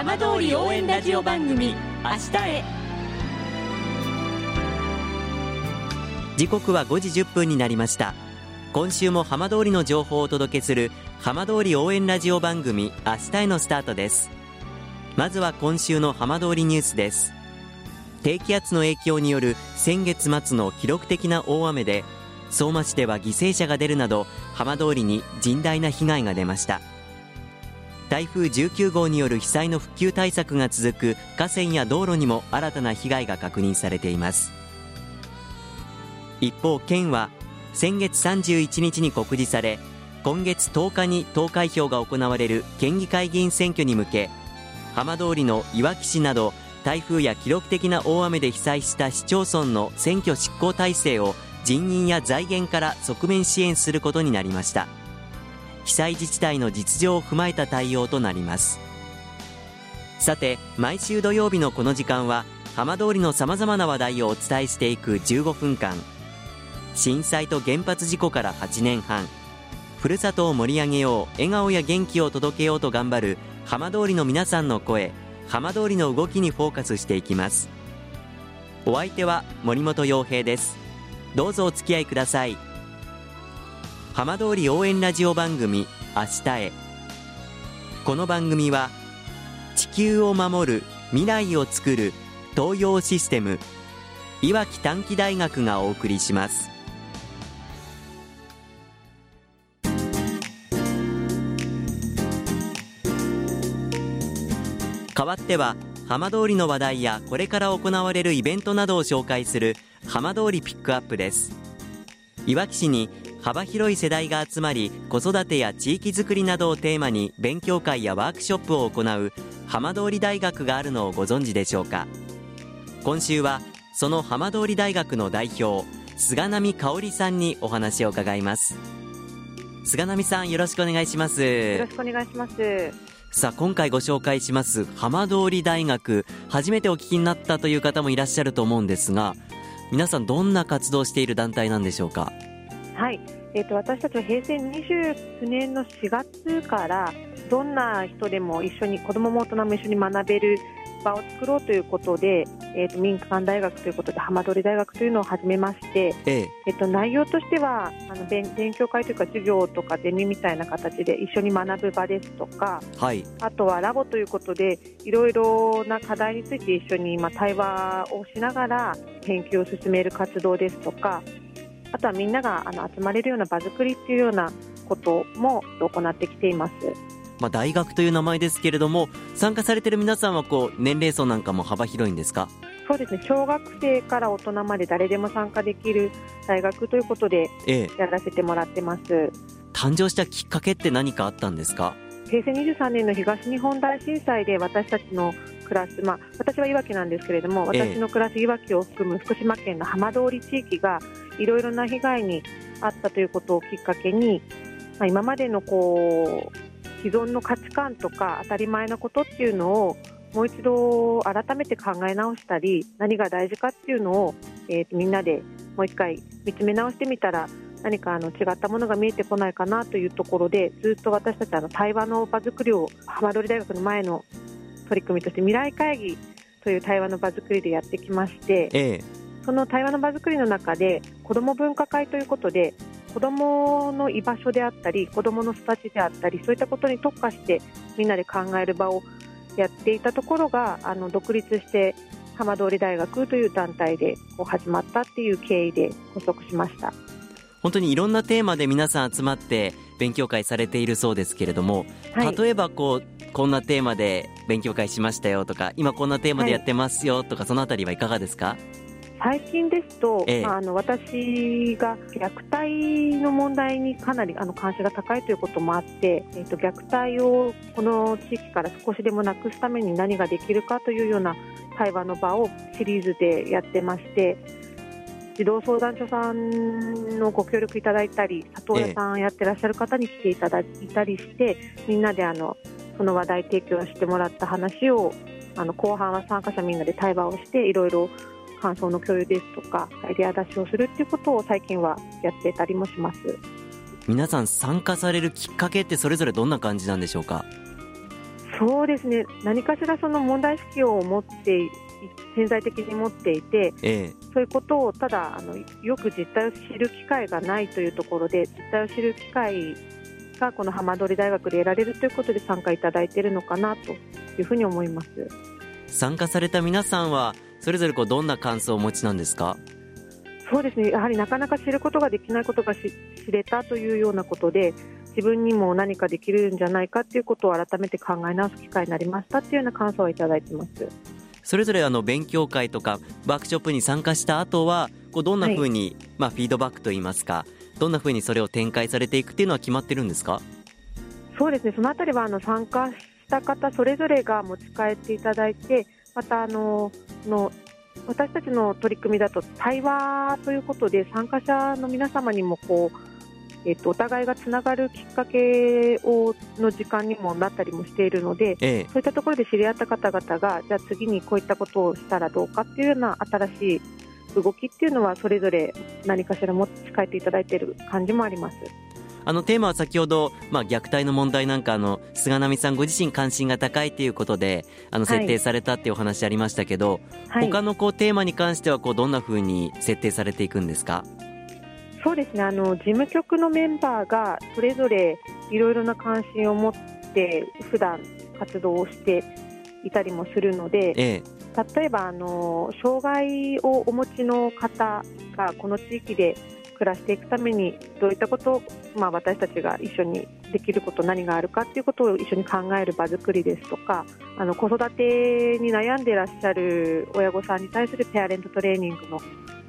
浜通り応援ラジオ番組明日へ。時刻は5時1分になりました。今週も浜通りの情報をお届けする浜通り応援ラジオ番組明日へのスタートです。まずは今週の浜通りニュースです。低気圧の影響による先月末の記録的な大雨で相馬市では犠牲者が出るなど浜通りに甚大な被害が出ました。台風19号による被災の復旧対策が続く河川や道路にも新たな被害が確認されています。一方県は先月31日に告示され今月10日に投開票が行われる県議会議員選挙に向け浜通りのいわき市など台風や記録的な大雨で被災した市町村の選挙執行体制を人員や財源から側面支援することになりました。被災自治体の実情を踏まえた対応となります。さて毎週土曜日のこの時間は浜通りのさまざまな話題をお伝えしていく15分間震災と原発事故から8年半。ふるさとを盛り上げよう笑顔や元気を届けようと頑張る浜通りの皆さんの声。浜通りの動きにフォーカスしていきます。お相手は森本洋平です。どうぞお付き合いください。浜通り応援ラジオ番組明日へ。この番組は地球を守る未来をつくる東洋システムいわき短期大学がお送りします。代わっては浜通りの話題やこれから行われるイベントなどを紹介する浜通りピックアップです。いわき市に幅広い世代が集まり子育てや地域づくりなどをテーマに勉強会やワークショップを行う浜通り大学があるのをご存知でしょうか。今週はその浜通り大学の代表菅波香織さんにお話を伺います。菅波さんよろしくお願いします。よろしくお願いします。さあ今回ご紹介します浜通り大学初めてお聞きになったという方もいらっしゃると思うんですが皆さんどんな活動をしている団体なんでしょうか？はい、えーと、私たちは平成29年の4月からどんな人でも一緒に子どもも大人も一緒に学べる場を作ろうということで、えーと、民間大学ということで浜通り大学というのを始めまして、ええ。えーと、内容としてはあの勉勉強会というか授業とかゼミみたいな形で一緒に学ぶ場ですとか、はい、あとはラボということでいろいろな課題について一緒に今対話をしながら研究を進める活動ですとかあとはみんながあの集まれるような場作りっていうようなことも行ってきています。まあ、大学という名前ですけれども参加されている皆さんはこう年齢層なんかも幅広いんですか？そうですね。小学生から大人まで誰でも参加できる大学ということでやらせてもらってます、ええ、誕生したきっかけって何かあったんですか？平成23年の東日本大震災で私たちのクラス、まあ、私はいわきなんですけれども私の暮らすいわきを含む福島県の浜通り地域がいろいろな被害にあったということをきっかけに、まあ、今までのこう既存の価値観とか当たり前のことっていうのをもう一度改めて考え直したり何が大事かっていうのを、えー、みんなでもう一回見つめ直してみたら何かあの違ったものが見えてこないかなというところでずっと私たちあの対話の場作りを浜通り大学の前の取り組みとして未来会議という対話の場作りでやってきまして、ええ、その対話の場作りの中で子ども分科会ということで子どもの居場所であったり子どもの育ちであったりそういったことに特化してみんなで考える場をやっていたところがあの独立して浜通り大学という団体でこう始まったっていう経緯で発足しました。本当にいろんなテーマで皆さん集まって勉強会されているそうですけれども、はい、例えばこうこんなテーマで勉強会しましたよとか今こんなテーマでやってますよとか、はい、そのあたりはいかがですか？最近ですと、ええ、あの私が虐待の問題にかなりあの関心が高いということもあって、えーと、虐待をこの地域から少しでもなくすために何ができるかというような対話の場をシリーズでやってまして児童相談所さんのご協力いただいたり里親さんやってらっしゃる方に来ていただいたりして、え、みんなであのその話題提供してもらった話をあの後半は参加者みんなで対話をしていろいろ感想の共有ですとかアイデア出しをするっていうことを最近はやってたりもします。皆さん参加されるきっかけってそれぞれどんな感じなんでしょうか？そうですね。何かしらその問題意識を持って潜在的に持っていて、ええ、そういうことをただあのよく実態を知る機会がないというところで実態を知る機会がこの浜通り大学で得られるということで参加いただいているのかなというふうに思います。参加された皆さんはそれぞれこうどんな感想をお持ちなんですか？そうですね。やはりなかなか知ることができないことが知れたというようなことで自分にも何かできるんじゃないかということを改めて考え直す機会になりましたというような感想をいただいてます。それぞれあの勉強会とかワークショップに参加した後はこうどんなふうに、はい、まあ、フィードバックといいますかどんなふうにそれを展開されていくっていうのは決まってるんですか？そうですね。そのあたりはあの参加した方それぞれが持ち帰っていただいてまたあのの私たちの取り組みだと対話ということで参加者の皆様にもこうえっと、お互いがつながるきっかけをの時間にもなったりもしているので、ええ、そういったところで知り合った方々がじゃあ次にこういったことをしたらどうかっていうような新しい動きっていうのはそれぞれ何かしら持ち帰っていただいている感じもあります。あのテーマは先ほど、まあ、虐待の問題なんかあの菅波さんご自身関心が高いということであの設定されたっていうお話ありましたけど、はい、他のこうテーマに関してはこうどんなふうに設定されていくんですか？そうですね。あの事務局のメンバーがそれぞれいろいろな関心を持って普段活動をしていたりもするので、ええ、例えばあの障害をお持ちの方がこの地域で暮らしていくためにどういったことを、まあ、私たちが一緒にできること何があるかということを一緒に考える場作りですとかあの子育てに悩んでいらっしゃる親御さんに対するペアレントトレーニングの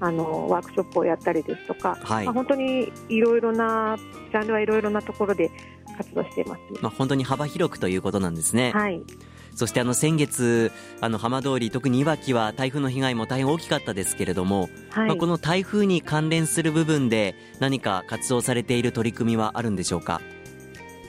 あのワークショップをやったりですとか、はい、まあ、本当にいろいろなジャンルはいろいろなところで活動しています、まあ、本当に幅広くということなんですね。はいそしてあの先月、あの浜通り、特にいわきは台風の被害も大変大きかったですけれども、はい、まあ、この台風に関連する部分で、何か活動されている取り組みはあるんでしょうか？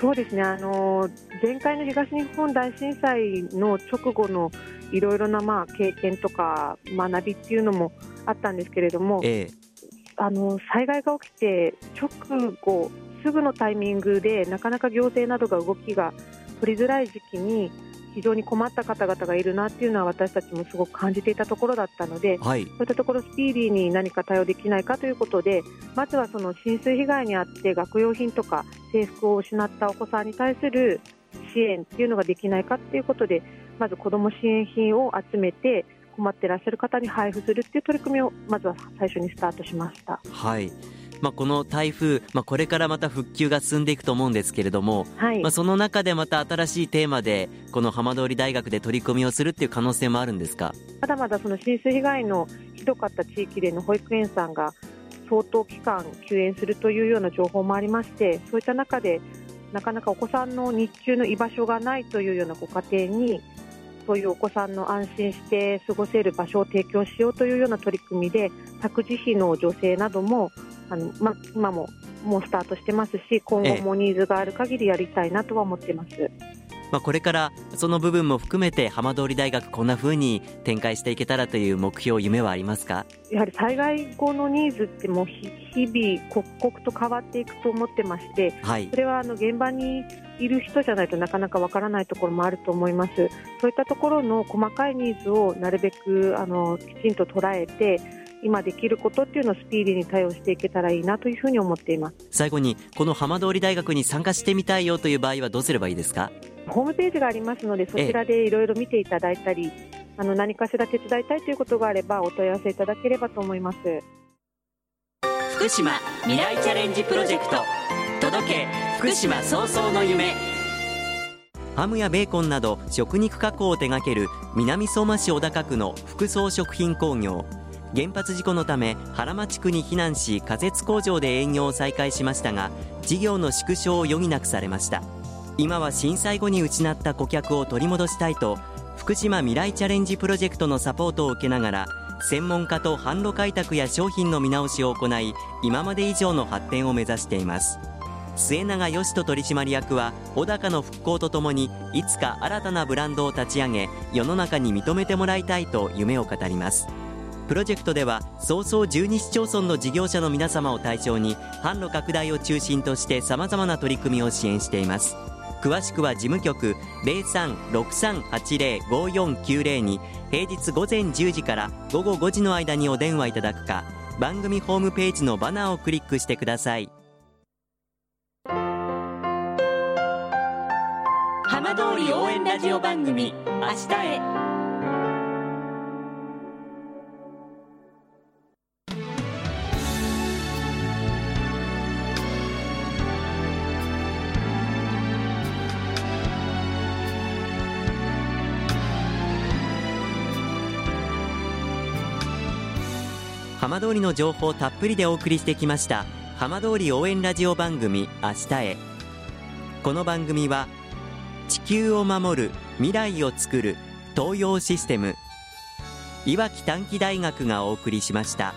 そうですね。あの前回の東日本大震災の直後のいろいろなまあ経験とか学びっていうのもあったんですけれども、ええ、あの災害が起きて直後すぐのタイミングでなかなか行政などが動きが取りづらい時期に非常に困った方々がいるなっていうのは私たちもすごく感じていたところだったので、はい、そういったところスピーディーに何か対応できないかということでまずはその浸水被害に遭って学用品とか制服を失ったお子さんに対する支援っていうのができないかということでまず子ども支援品を集めて困っていらっしゃる方に配布するっていう取り組みをまずは最初にスタートしました。はいまあ、この台風、まあ、これからまた復旧が進んでいくと思うんですけれども、はい、まあ、その中でまた新しいテーマでこの浜通り大学で取り組みをするっていう可能性もあるんですか？まだまだその浸水被害のひどかった地域での保育園さんが相当期間休園するというような情報もありましてそういった中でなかなかお子さんの日中の居場所がないというようなご家庭にそういうお子さんの安心して過ごせる場所を提供しようというような取り組みで託児費の助成などもあの、ま、今ももうスタートしてますし今後もニーズがある限りやりたいなとは思ってます。まあ、これからその部分も含めて浜通り大学こんなふうに展開していけたらという目標夢はありますか？やはり災害後のニーズってもう日々刻々と変わっていくと思ってまして、はい、それはあの現場にいる人じゃないとなかなかわからないところもあると思います。そういったところの細かいニーズをなるべくあのきちんと捉えて今できることっていうのをスピーディーに対応していけたらいいなというふうに思っています。最後にこの浜通り大学に参加してみたいよという場合はどうすればいいですか？ホームページがありますのでそちらでいろいろ見ていただいたりあの何かしら手伝いたいということがあればお問い合わせいただければと思います。福島未来チャレンジプロジェクト届け。福島早々の夢。ハムやベーコンなど食肉加工を手掛ける南相馬市小高区の副装食品工業原発事故のため原町区に避難し仮設工場で営業を再開しましたが事業の縮小を余儀なくされました。今は震災後に失った顧客を取り戻したいと福島未来チャレンジプロジェクトのサポートを受けながら専門家と販路開拓や商品の見直しを行い今まで以上の発展を目指しています。末永義人取締役は小高の復興とともにいつか新たなブランドを立ち上げ世の中に認めてもらいたいと夢を語ります。プロジェクトでは早々12市町村の事業者の皆様を対象に販路拡大を中心としてさまざまな取り組みを支援しています。詳しくは事務局0363805490に平日午前10時から午後5時の間にお電話いただくか番組ホームページのバナーをクリックしてください。浜通り応援ラジオ番組明日へ。浜通りの情報をたっぷりでお送りしてきました浜通り応援ラジオ番組明日へこの番組は地球を守る未来をつくる東洋システムいわき短期大学がお送りしました。